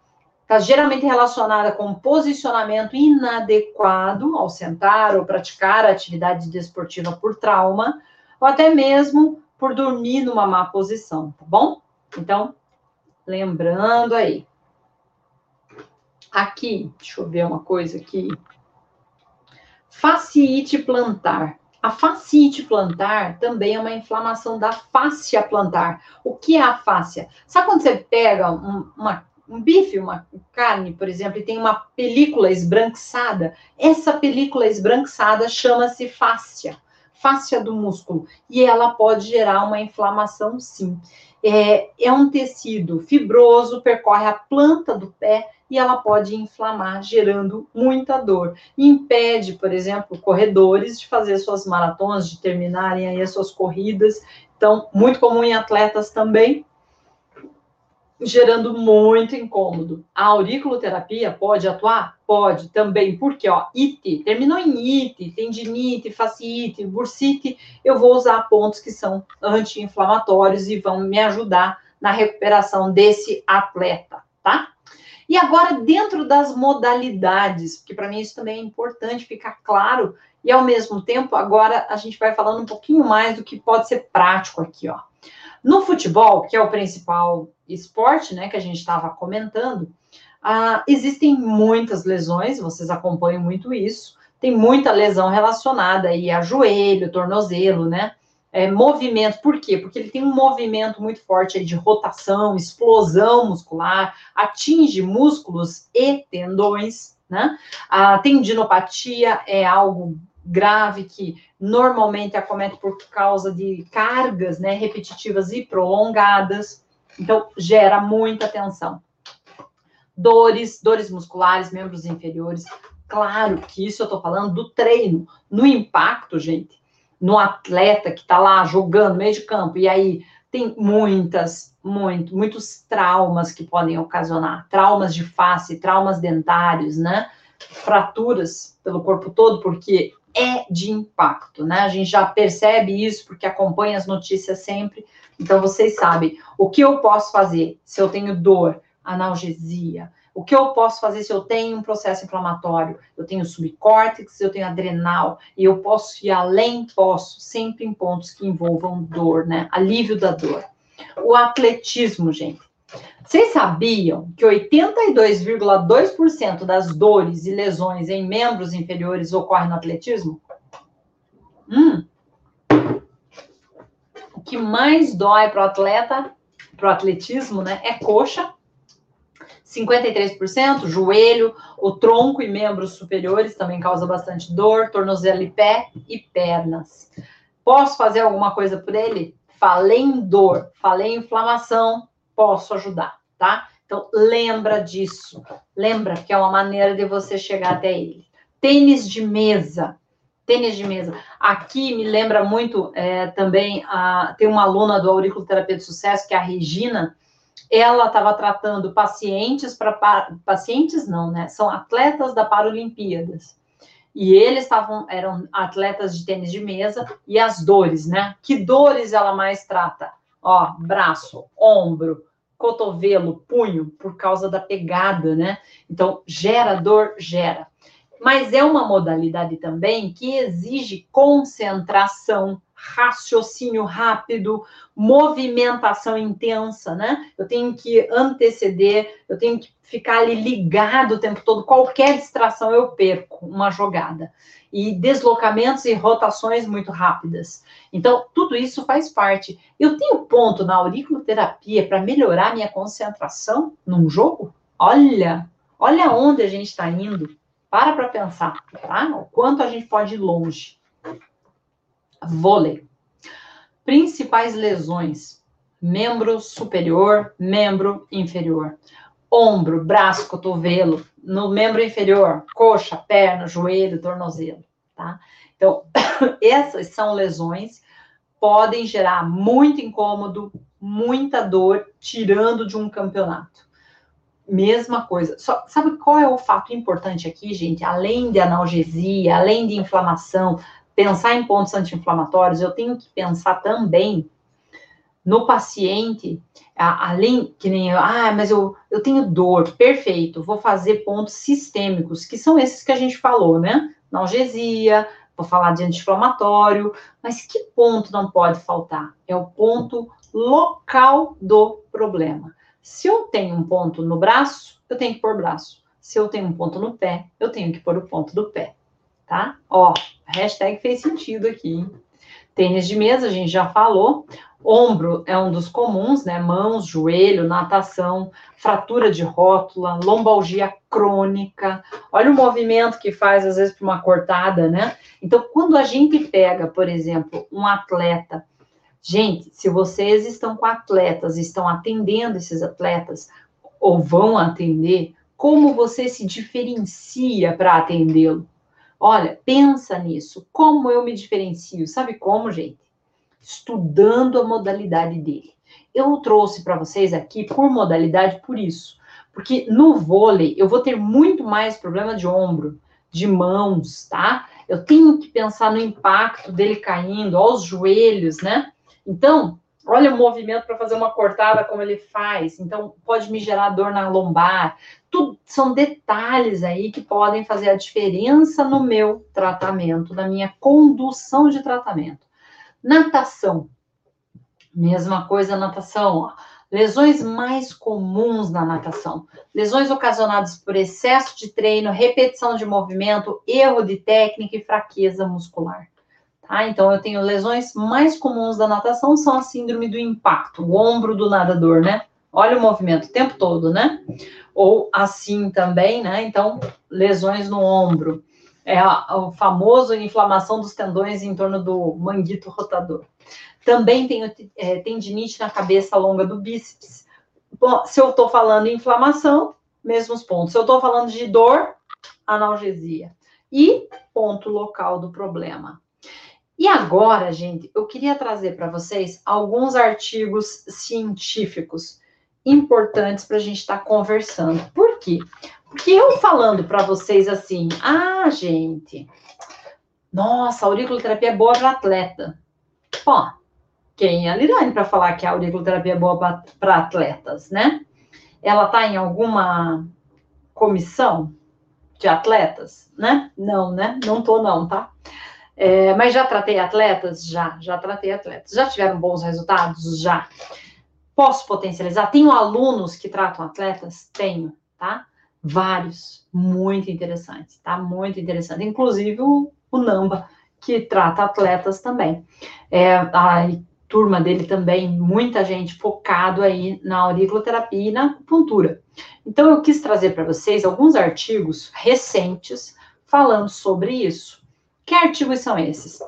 Está geralmente relacionada com posicionamento inadequado ao sentar ou praticar atividade desportiva por trauma, ou até mesmo por dormir numa má posição, tá bom? Então, lembrando aí. Aqui, deixa eu ver uma coisa aqui. Fasciite plantar. A fasciite plantar também é uma inflamação da fáscia plantar. O que é a fáscia? Sabe quando você pega um, uma um bife, uma carne, por exemplo, e tem uma película esbranquiçada, essa película esbranquiçada chama-se fáscia, fáscia do músculo, e ela pode gerar uma inflamação, sim. É, é um tecido fibroso, percorre a planta do pé e ela pode inflamar, gerando muita dor. Impede, por exemplo, corredores de fazer suas maratonas, de terminarem aí as suas corridas. Então, muito comum em atletas também, gerando muito incômodo. A auriculoterapia pode atuar? Pode também, porque, ó, IT, terminou em IT, tendinite, fasciite, bursite, eu vou usar pontos que são anti-inflamatórios e vão me ajudar na recuperação desse atleta, tá? E agora, dentro das modalidades, porque para mim isso também é importante ficar claro, e ao mesmo tempo, agora a gente vai falando um pouquinho mais do que pode ser prático aqui, ó. No futebol, que é o principal esporte, né, que a gente estava comentando, ah, existem muitas lesões, vocês acompanham muito isso, tem muita lesão relacionada aí a joelho, tornozelo, né? É, movimento, por quê? Porque ele tem um movimento muito forte de rotação, explosão muscular, atinge músculos e tendões, né? A tendinopatia é algo grave que normalmente acomete por causa de cargas né, repetitivas e prolongadas. Então, gera muita tensão. Dores, dores musculares, membros inferiores. Claro que isso eu estou falando do treino. No impacto, gente, no atleta que está lá jogando meio de campo, e aí tem muitas, muito, muitos traumas que podem ocasionar. Traumas de face, traumas dentários, né? Fraturas pelo corpo todo, porque é de impacto, né? A gente já percebe isso porque acompanha as notícias sempre. Então, vocês sabem o que eu posso fazer se eu tenho dor, analgesia, o que eu posso fazer se eu tenho um processo inflamatório? Eu tenho subcórtex, eu tenho adrenal, e eu posso ir além, posso, sempre em pontos que envolvam dor, né? Alívio da dor. O atletismo, gente. Vocês sabiam que 82,2% das dores e lesões em membros inferiores ocorrem no atletismo? Hum. Que mais dói para o atleta, para o atletismo, né, é coxa, 53%, joelho, o tronco e membros superiores também causa bastante dor, tornozelo e pé e pernas. Posso fazer alguma coisa por ele? Falei em dor, falei em inflamação, posso ajudar, tá? Então, lembra disso. Lembra que é uma maneira de você chegar até ele. Tênis de mesa. Tênis de mesa. Aqui me lembra muito é, também, a, tem uma aluna do Auriculoterapia de Sucesso, que é a Regina, ela estava tratando pacientes para pacientes não, né? São atletas da Paralimpíadas. E eles estavam eram atletas de tênis de mesa e as dores, né? Que dores ela mais trata? Ó, braço, ombro, cotovelo, punho, por causa da pegada, né? Então, gera dor, gera. Mas é uma modalidade também que exige concentração, raciocínio rápido, movimentação intensa, né? Eu tenho que anteceder, eu tenho que ficar ali ligado o tempo todo. Qualquer distração eu perco uma jogada. E deslocamentos e rotações muito rápidas. Então, tudo isso faz parte. Eu tenho ponto na auriculoterapia para melhorar minha concentração num jogo? Olha, olha onde a gente está indo. Para para pensar, tá? O quanto a gente pode ir longe. Vôlei. Principais lesões: membro superior, membro inferior. Ombro, braço, cotovelo. No membro inferior, coxa, perna, joelho, tornozelo, tá? Então, essas são lesões podem gerar muito incômodo, muita dor, tirando de um campeonato. Mesma coisa. Só, sabe qual é o fato importante aqui, gente? Além de analgesia, além de inflamação, pensar em pontos anti-inflamatórios, eu tenho que pensar também no paciente, além que nem ah, mas eu, eu tenho dor, perfeito, vou fazer pontos sistêmicos, que são esses que a gente falou, né? Analgesia, vou falar de anti-inflamatório, mas que ponto não pode faltar? É o ponto local do problema. Se eu tenho um ponto no braço, eu tenho que pôr braço. Se eu tenho um ponto no pé, eu tenho que pôr o ponto do pé, tá? Ó, hashtag fez sentido aqui. Hein? Tênis de mesa, a gente já falou. Ombro é um dos comuns, né? Mãos, joelho, natação, fratura de rótula, lombalgia crônica. Olha o movimento que faz, às vezes, para uma cortada, né? Então, quando a gente pega, por exemplo, um atleta Gente, se vocês estão com atletas, estão atendendo esses atletas ou vão atender, como você se diferencia para atendê-lo? Olha, pensa nisso. Como eu me diferencio? Sabe como, gente? Estudando a modalidade dele. Eu trouxe para vocês aqui por modalidade por isso. Porque no vôlei eu vou ter muito mais problema de ombro, de mãos, tá? Eu tenho que pensar no impacto dele caindo, aos joelhos, né? Então, olha o movimento para fazer uma cortada como ele faz. Então, pode me gerar dor na lombar. Tudo são detalhes aí que podem fazer a diferença no meu tratamento, na minha condução de tratamento. Natação. Mesma coisa natação, ó. Lesões mais comuns na natação. Lesões ocasionadas por excesso de treino, repetição de movimento, erro de técnica e fraqueza muscular. Tá? Então, eu tenho lesões mais comuns da natação são a síndrome do impacto, o ombro do nadador, né? Olha o movimento o tempo todo, né? Ou assim também, né? Então, lesões no ombro. É o famoso inflamação dos tendões em torno do manguito rotador. Também tenho é, tendinite na cabeça longa do bíceps. Bom, se eu estou falando inflamação, mesmos pontos. Se eu estou falando de dor, analgesia. E ponto local do problema. E agora, gente, eu queria trazer para vocês alguns artigos científicos importantes para a gente estar tá conversando. Por quê? Porque eu falando para vocês assim, ah, gente, nossa, a auriculoterapia é boa para atleta. Bom, quem é a Lirane para falar que a auriculoterapia é boa para atletas, né? Ela está em alguma comissão de atletas, né? Não, né? Não tô não, tá? É, mas já tratei atletas? Já, já tratei atletas. Já tiveram bons resultados? Já. Posso potencializar? Tenho alunos que tratam atletas? Tenho, tá? Vários, muito interessantes, tá? Muito interessante. Inclusive o, o Namba, que trata atletas também. É, a turma dele também, muita gente focado aí na auriculoterapia e na acupuntura. Então, eu quis trazer para vocês alguns artigos recentes falando sobre isso. Que artigos são esses?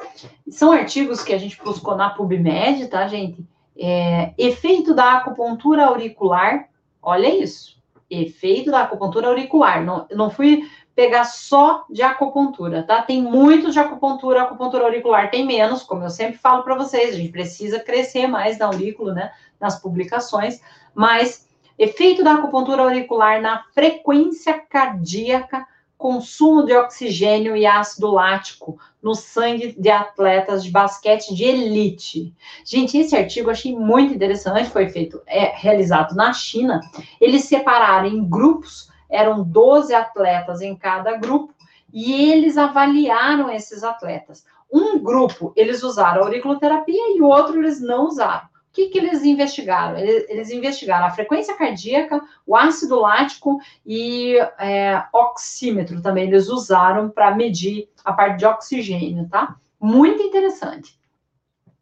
São artigos que a gente buscou na PubMed, tá, gente? É, efeito da acupuntura auricular, olha isso. Efeito da acupuntura auricular. Não, não fui pegar só de acupuntura, tá? Tem muito de acupuntura, acupuntura auricular tem menos, como eu sempre falo para vocês, a gente precisa crescer mais na aurícula, né? Nas publicações, mas efeito da acupuntura auricular na frequência cardíaca consumo de oxigênio e ácido lático no sangue de atletas de basquete de elite. Gente, esse artigo eu achei muito interessante, foi feito, é realizado na China. Eles separaram em grupos, eram 12 atletas em cada grupo, e eles avaliaram esses atletas. Um grupo, eles usaram auriculoterapia e o outro eles não usaram. O que, que eles investigaram? Eles, eles, investigaram a frequência cardíaca, o ácido lático e é, oxímetro também. Eles usaram para medir a parte de oxigênio, tá? Muito interessante.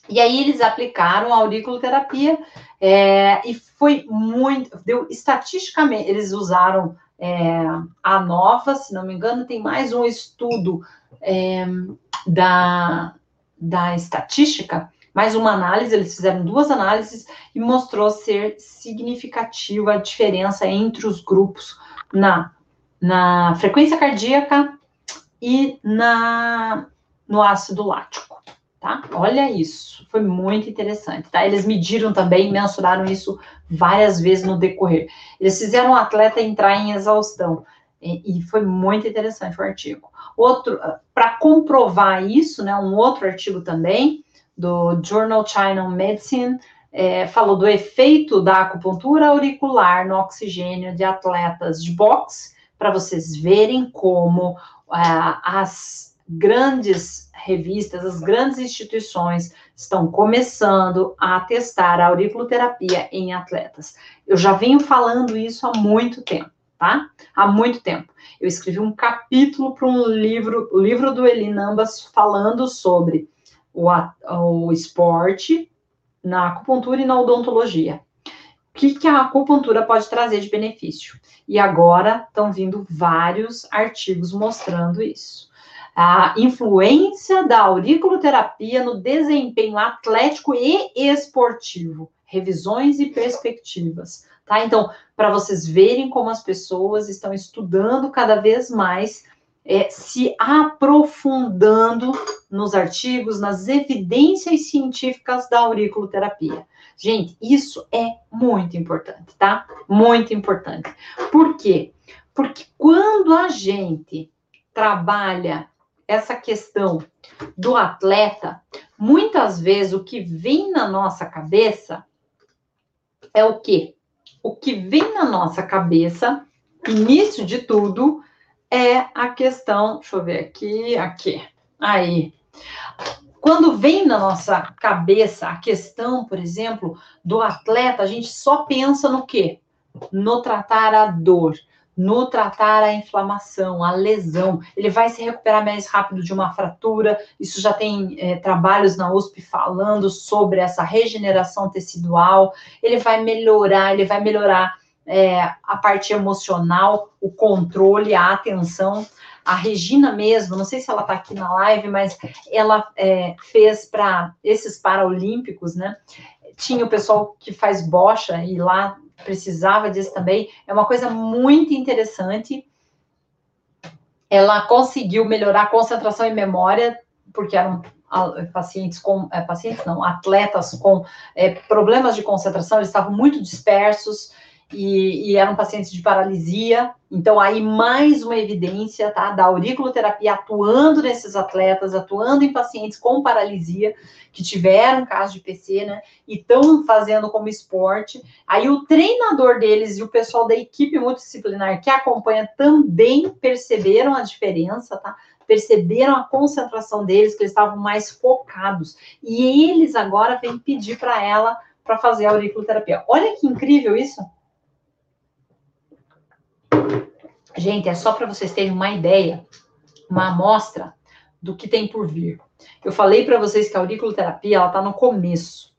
E aí eles aplicaram a auriculoterapia é, e foi muito, deu estatisticamente, eles usaram é, a nova, se não me engano, tem mais um estudo é, da, da estatística, mais uma análise, eles fizeram duas análises e mostrou ser significativa a diferença entre os grupos na, na frequência cardíaca e na, no ácido lático, tá? Olha isso, foi muito interessante, tá? Eles mediram também, mensuraram isso várias vezes no decorrer. Eles fizeram o atleta entrar em exaustão e, e foi muito interessante o artigo. Outro, para comprovar isso, né, um outro artigo também, do Journal China Medicine, é, falou do efeito da acupuntura auricular no oxigênio de atletas de boxe, para vocês verem como é, as grandes revistas, as grandes instituições estão começando a testar a auriculoterapia em atletas. Eu já venho falando isso há muito tempo, tá? Há muito tempo. Eu escrevi um capítulo para um livro, o livro do Eli Nambas, falando sobre o, o esporte na acupuntura e na odontologia. O que, que a acupuntura pode trazer de benefício? E agora estão vindo vários artigos mostrando isso. A influência da auriculoterapia no desempenho atlético e esportivo, revisões e perspectivas, tá? Então, para vocês verem como as pessoas estão estudando cada vez mais é, se aprofundando nos artigos, nas evidências científicas da auriculoterapia. Gente, isso é muito importante, tá? Muito importante. Por quê? Porque quando a gente trabalha essa questão do atleta, muitas vezes o que vem na nossa cabeça é o quê? O que vem na nossa cabeça, início de tudo, é a questão, deixa eu ver aqui, aqui, aí. Quando vem na nossa cabeça a questão, por exemplo, do atleta, a gente só pensa no quê? No tratar a dor, no tratar a inflamação, a lesão. Ele vai se recuperar mais rápido de uma fratura. Isso já tem é, trabalhos na USP falando sobre essa regeneração tecidual. Ele vai melhorar, ele vai melhorar é, a parte emocional, o controle, a atenção. A Regina mesmo, não sei se ela está aqui na live, mas ela é, fez para esses Paralímpicos, né? Tinha o pessoal que faz bocha e lá precisava disso também. É uma coisa muito interessante. Ela conseguiu melhorar a concentração e memória, porque eram pacientes com é, pacientes não atletas com é, problemas de concentração eles estavam muito dispersos e, e, eram pacientes de paralisia. Então, aí mais uma evidência tá, da auriculoterapia atuando nesses atletas, atuando em pacientes com paralisia, que tiveram caso de PC, né? E estão fazendo como esporte. Aí o treinador deles e o pessoal da equipe multidisciplinar que acompanha também perceberam a diferença, tá? Perceberam a concentração deles, que eles estavam mais focados. E eles agora vêm pedir para ela para fazer a auriculoterapia. Olha que incrível isso! Gente, é só para vocês terem uma ideia, uma amostra do que tem por vir. Eu falei para vocês que a auriculoterapia, ela está no começo.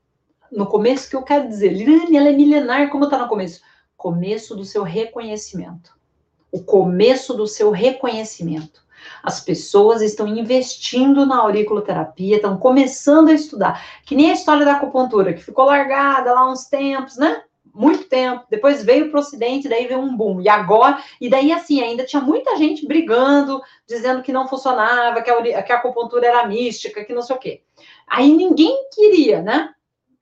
No começo que eu quero dizer, Lirane, ela é milenar, como está no começo? Começo do seu reconhecimento. O começo do seu reconhecimento. As pessoas estão investindo na auriculoterapia, estão começando a estudar. Que nem a história da acupuntura, que ficou largada lá uns tempos, né? Muito tempo, depois veio para o Ocidente, daí veio um boom, e agora, e daí assim, ainda tinha muita gente brigando, dizendo que não funcionava, que a, que a acupuntura era mística, que não sei o quê. Aí ninguém queria, né?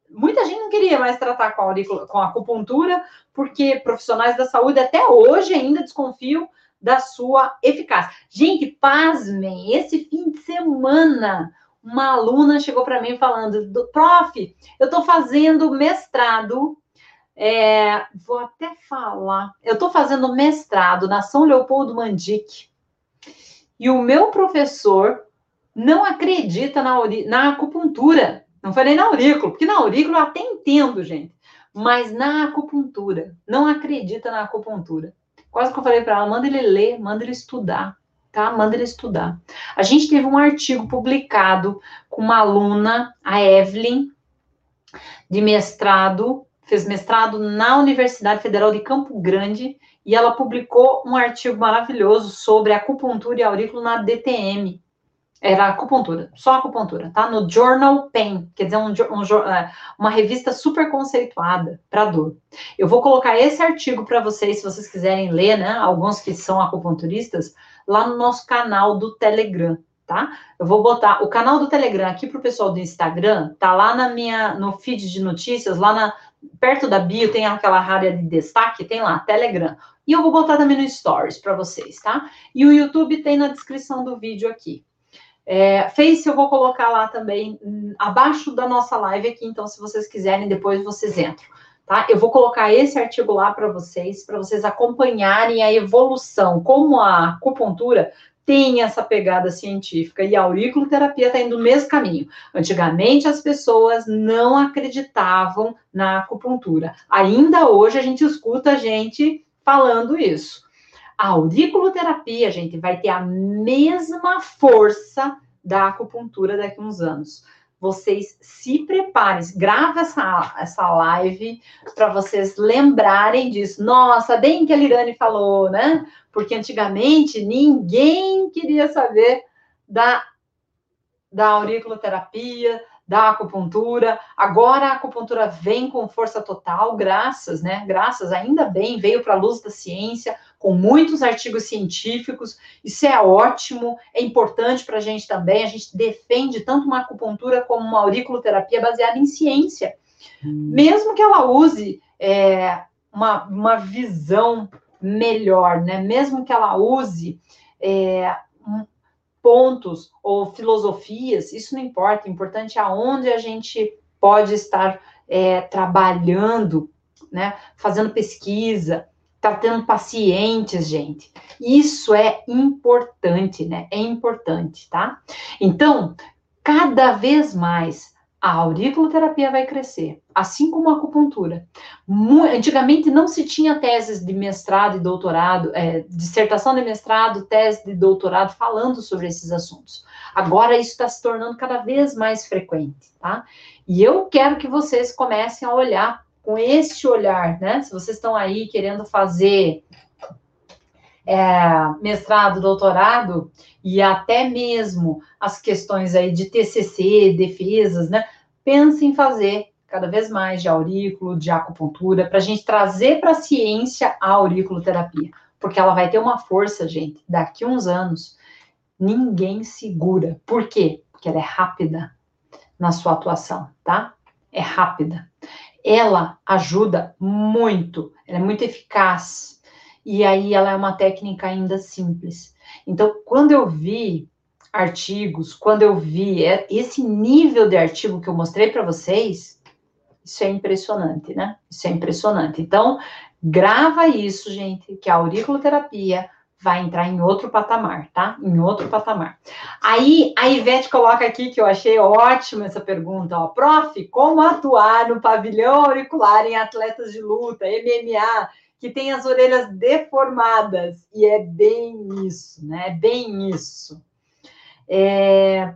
Muita gente não queria mais tratar com a, com a acupuntura, porque profissionais da saúde até hoje ainda desconfiam da sua eficácia. Gente, pasmem, esse fim de semana, uma aluna chegou para mim falando, prof, eu estou fazendo mestrado é, vou até falar. Eu estou fazendo mestrado na São Leopoldo Mandic. E o meu professor não acredita na, na acupuntura. Não falei na aurícula, porque na aurícula eu até entendo, gente. Mas na acupuntura, não acredita na acupuntura. Quase que eu falei para ela, manda ele ler, manda ele estudar, tá? Manda ele estudar. A gente teve um artigo publicado com uma aluna, a Evelyn, de mestrado, fez mestrado na Universidade Federal de Campo Grande, e ela publicou um artigo maravilhoso sobre acupuntura e aurículo na DTM. Era acupuntura, só acupuntura, tá? No Journal Pain, quer dizer, um, um, é, uma revista super conceituada para dor. Eu vou colocar esse artigo para vocês, se vocês quiserem ler, né? Alguns que são acupunturistas, lá no nosso canal do Telegram, tá? Eu vou botar o canal do Telegram aqui para o pessoal do Instagram, tá lá na minha, no feed de notícias, lá na, perto da bio tem aquela área de destaque, tem lá, Telegram. E eu vou botar também no Stories para vocês, tá? E o YouTube tem na descrição do vídeo aqui. É, Face eu vou colocar lá também, hum, abaixo da nossa live aqui, então se vocês quiserem, depois vocês entram, tá? Eu vou colocar esse artigo lá para vocês, para vocês acompanharem a evolução, como a acupuntura tem essa pegada científica e a auriculoterapia está indo no mesmo caminho. Antigamente as pessoas não acreditavam na acupuntura. Ainda hoje a gente escuta a gente falando isso. A auriculoterapia, gente, vai ter a mesma força da acupuntura daqui a uns anos. Vocês se preparem, grava essa, essa live para vocês lembrarem disso. Nossa, bem que a Lirane falou, né? Porque antigamente ninguém queria saber da, da auriculoterapia, da acupuntura. Agora a acupuntura vem com força total, graças, né? Graças, ainda bem, veio para a luz da ciência, com muitos artigos científicos. Isso é ótimo, é importante para a gente também. A gente defende tanto uma acupuntura como uma auriculoterapia baseada em ciência. Hum. Mesmo que ela use é, uma, uma visão melhor, né? Mesmo que ela use é, pontos ou filosofias, isso não importa, o importante é aonde a gente pode estar é, trabalhando, né, fazendo pesquisa, tratando pacientes, gente. Isso é importante, né? É importante, tá? Então, cada vez mais a auriculoterapia vai crescer, assim como a acupuntura. Antigamente não se tinha teses de mestrado e doutorado, é, dissertação de mestrado, tese de doutorado falando sobre esses assuntos. Agora isso está se tornando cada vez mais frequente, tá? E eu quero que vocês comecem a olhar com esse olhar, né? Se vocês estão aí querendo fazer é, mestrado, doutorado e até mesmo as questões aí de TCC, defesas, né? Pense em fazer cada vez mais de aurículo, de acupuntura, para a gente trazer para a ciência a auriculoterapia, porque ela vai ter uma força, gente, daqui uns anos, ninguém segura. Por quê? Porque ela é rápida na sua atuação, tá? É rápida. Ela ajuda muito, ela é muito eficaz e aí ela é uma técnica ainda simples. Então, quando eu vi artigos, quando eu vi esse nível de artigo que eu mostrei para vocês, isso é impressionante, né? Isso é impressionante. Então, grava isso, gente, que a auriculoterapia vai entrar em outro patamar, tá? Em outro patamar. Aí a Ivete coloca aqui que eu achei ótima essa pergunta, ó. Prof, como atuar no pavilhão auricular em atletas de luta, MMA, que tem as orelhas deformadas. E é bem isso, né? É bem isso. É,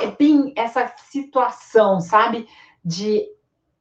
é bem essa situação, sabe? De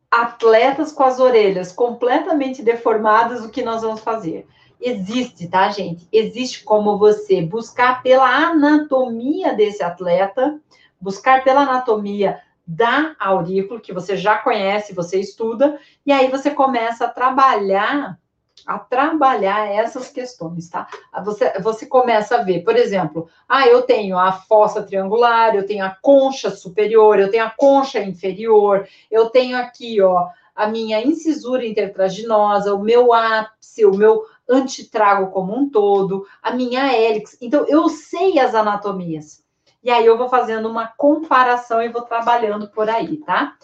atletas com as orelhas completamente deformadas, o que nós vamos fazer? Existe, tá, gente? Existe como você buscar pela anatomia desse atleta, buscar pela anatomia da aurícula, que você já conhece, você estuda, e aí você começa a trabalhar a trabalhar essas questões, tá? Você, você começa a ver, por exemplo, ah, eu tenho a fossa triangular, eu tenho a concha superior, eu tenho a concha inferior, eu tenho aqui, ó, a minha incisura intertraginosa, o meu ápice, o meu antitrago como um todo, a minha hélix. Então, eu sei as anatomias e aí eu vou fazendo uma comparação e vou trabalhando por aí, tá?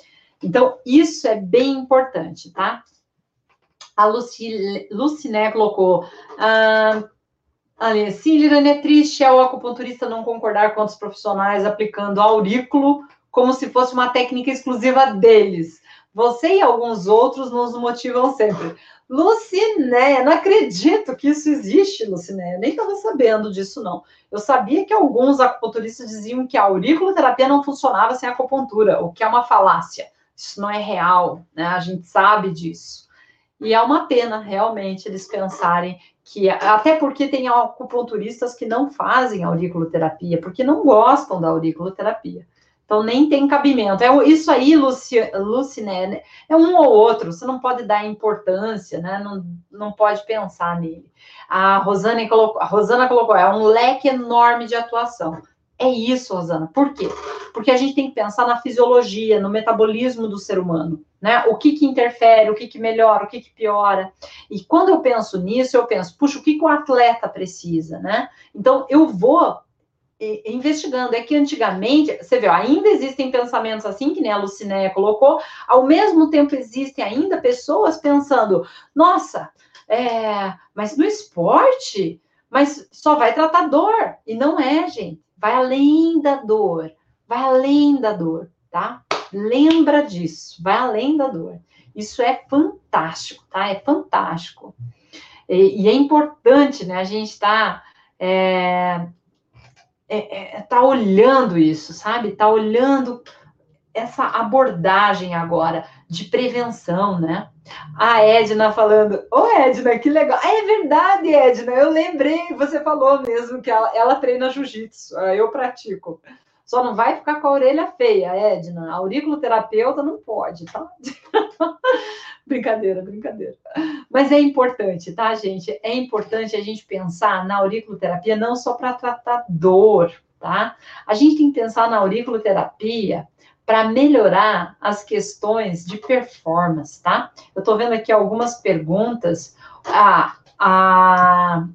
Então, isso é bem importante, tá? A Luci, Luciné colocou. Ah, Ali, sim, Lirane, é triste é o acupunturista não concordar com outros profissionais aplicando aurículo como se fosse uma técnica exclusiva deles. Você e alguns outros nos motivam sempre. Luciné, não acredito que isso existe, Luciné. Eu nem estava sabendo disso, não. Eu sabia que alguns acupunturistas diziam que a auriculoterapia não funcionava sem acupuntura, o que é uma falácia. Isso não é real, né? A gente sabe disso. E é uma pena, realmente, eles pensarem que. Até porque tem acupunturistas que não fazem auriculoterapia, porque não gostam da auriculoterapia. Então, nem tem cabimento. É, isso aí, Luci, Luciné, é um ou outro. Você não pode dar importância, né? Não, não pode pensar nele. A Rosana colocou, a Rosana colocou, é um leque enorme de atuação. É isso, Rosana. Por quê? Porque a gente tem que pensar na fisiologia, no metabolismo do ser humano, né? O que que interfere, o que que melhora, o que que piora. E quando eu penso nisso, eu penso, puxa, o que que o atleta precisa, né? Então, eu vou investigando. É que antigamente, você viu, ainda existem pensamentos assim, que nem a Lucinéia colocou, ao mesmo tempo existem ainda pessoas pensando, nossa, é, mas no esporte, mas só vai tratar dor. E não é, gente. Vai além da dor. Vai além da dor, tá? Lembra disso. Vai além da dor. Isso é fantástico, tá? É fantástico. E, e é importante, né? A gente está é, é, é, tá olhando isso, sabe? Tá olhando essa abordagem agora de prevenção, né? A Edna falando, ô Edna, que legal. É verdade, Edna, eu lembrei, você falou mesmo que ela, ela treina jiu-jitsu, ah, eu pratico. Só não vai ficar com a orelha feia, Edna. Auriculoterapeuta não pode, tá? brincadeira, brincadeira. Mas é importante, tá, gente? É importante a gente pensar na auriculoterapia não só para tratar dor, tá? A gente tem que pensar na auriculoterapia para melhorar as questões de performance, tá? Eu estou vendo aqui algumas perguntas. Ah, a,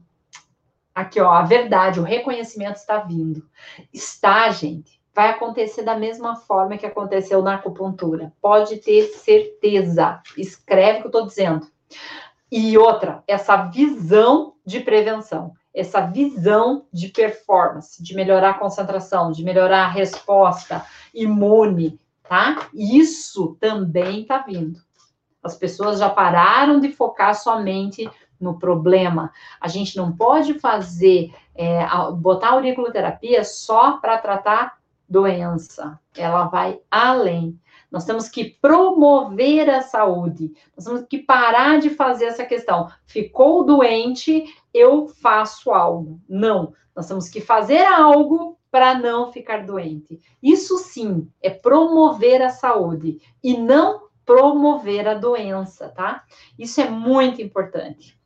aqui, ó, a verdade, o reconhecimento está vindo. Está, gente, vai acontecer da mesma forma que aconteceu na acupuntura. Pode ter certeza. Escreve o que eu estou dizendo. E outra, essa visão de prevenção, essa visão de performance, de melhorar a concentração, de melhorar a resposta imune, tá? Isso também está vindo. As pessoas já pararam de focar somente no problema. A gente não pode fazer, é, botar a auriculoterapia só para tratar doença. Ela vai além. Nós temos que promover a saúde. Nós temos que parar de fazer essa questão. Ficou doente, eu faço algo. Não. Nós temos que fazer algo para não ficar doente. Isso sim é promover a saúde e não promover a doença, tá? Isso é muito importante.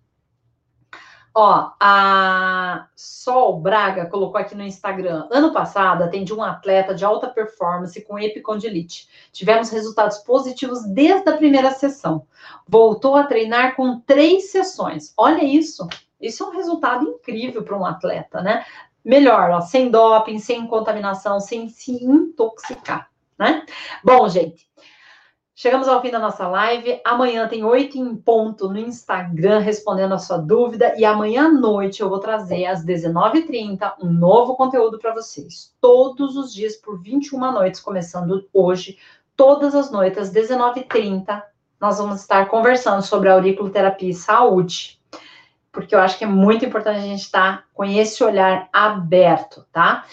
Ó, a Sol Braga colocou aqui no Instagram. Ano passado, atendi um atleta de alta performance com epicondilite. Tivemos resultados positivos desde a primeira sessão. Voltou a treinar com três sessões. Olha isso. Isso é um resultado incrível para um atleta, né? Melhor, ó, sem doping, sem contaminação, sem se intoxicar, né? Bom, gente, Chegamos ao fim da nossa live. Amanhã tem oito em ponto no Instagram respondendo a sua dúvida. E amanhã à noite eu vou trazer às 19h30 um novo conteúdo para vocês. Todos os dias por 21 noites, começando hoje. Todas as noites às 19h30 nós vamos estar conversando sobre auriculoterapia e saúde. Porque eu acho que é muito importante a gente estar com esse olhar aberto, tá?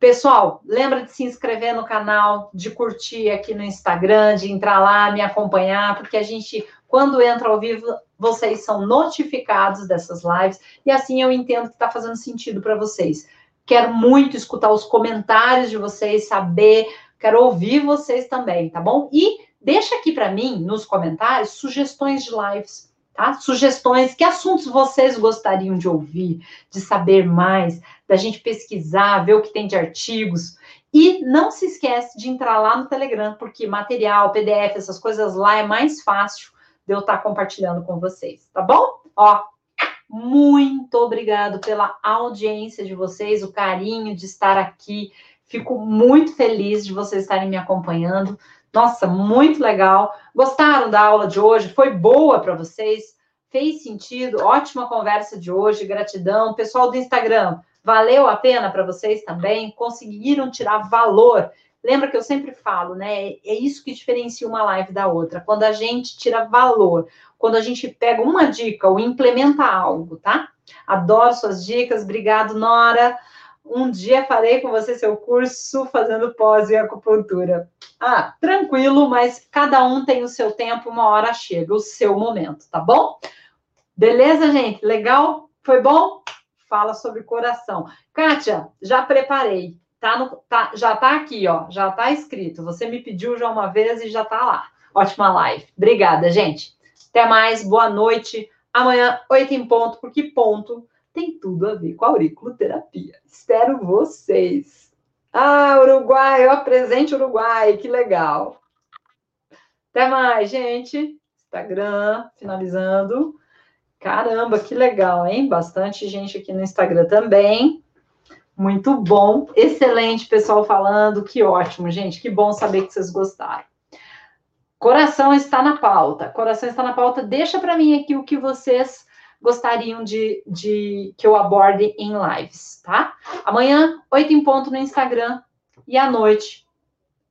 Pessoal, lembra de se inscrever no canal, de curtir aqui no Instagram, de entrar lá, me acompanhar, porque a gente, quando entra ao vivo, vocês são notificados dessas lives e assim eu entendo que está fazendo sentido para vocês. Quero muito escutar os comentários de vocês, saber, quero ouvir vocês também, tá bom? E deixa aqui para mim, nos comentários, sugestões de lives tá? Sugestões, que assuntos vocês gostariam de ouvir, de saber mais, da gente pesquisar, ver o que tem de artigos. E não se esquece de entrar lá no Telegram, porque material, PDF, essas coisas lá é mais fácil de eu estar compartilhando com vocês, tá bom? Ó, muito obrigado pela audiência de vocês, o carinho de estar aqui. Fico muito feliz de vocês estarem me acompanhando. Nossa, muito legal. Gostaram da aula de hoje? Foi boa para vocês? Fez sentido? Ótima conversa de hoje, gratidão. Pessoal do Instagram, valeu a pena para vocês também? Conseguiram tirar valor? Lembra que eu sempre falo, né? É isso que diferencia uma live da outra. Quando a gente tira valor, quando a gente pega uma dica ou implementa algo, tá? Adoro suas dicas. Obrigado, Nora. Um dia farei com você seu curso fazendo pós em acupuntura. Ah, tranquilo, mas cada um tem o seu tempo, uma hora chega, o seu momento, tá bom? Beleza, gente? Legal? Foi bom? Fala sobre coração. Kátia, já preparei. Tá no, tá, já tá aqui, ó. Já tá escrito. Você me pediu já uma vez e já tá lá. Ótima live. Obrigada, gente. Até mais. Boa noite. Amanhã, oito em ponto, porque ponto tem tudo a ver com a auriculoterapia. Espero vocês. Ah, Uruguai, ó, presente Uruguai, que legal. Até mais, gente. Instagram, finalizando. Caramba, que legal, hein? Bastante gente aqui no Instagram também. Muito bom. Excelente, pessoal falando. Que ótimo, gente. Que bom saber que vocês gostaram. Coração está na pauta. Coração está na pauta. Deixa para mim aqui o que vocês gostariam de, de que eu aborde em lives, tá? Amanhã, oito em ponto no Instagram e à noite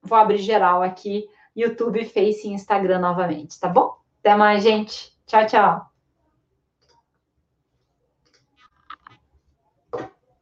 vou abrir geral aqui, YouTube, Face e Instagram novamente, tá bom? Até mais, gente. Tchau, tchau.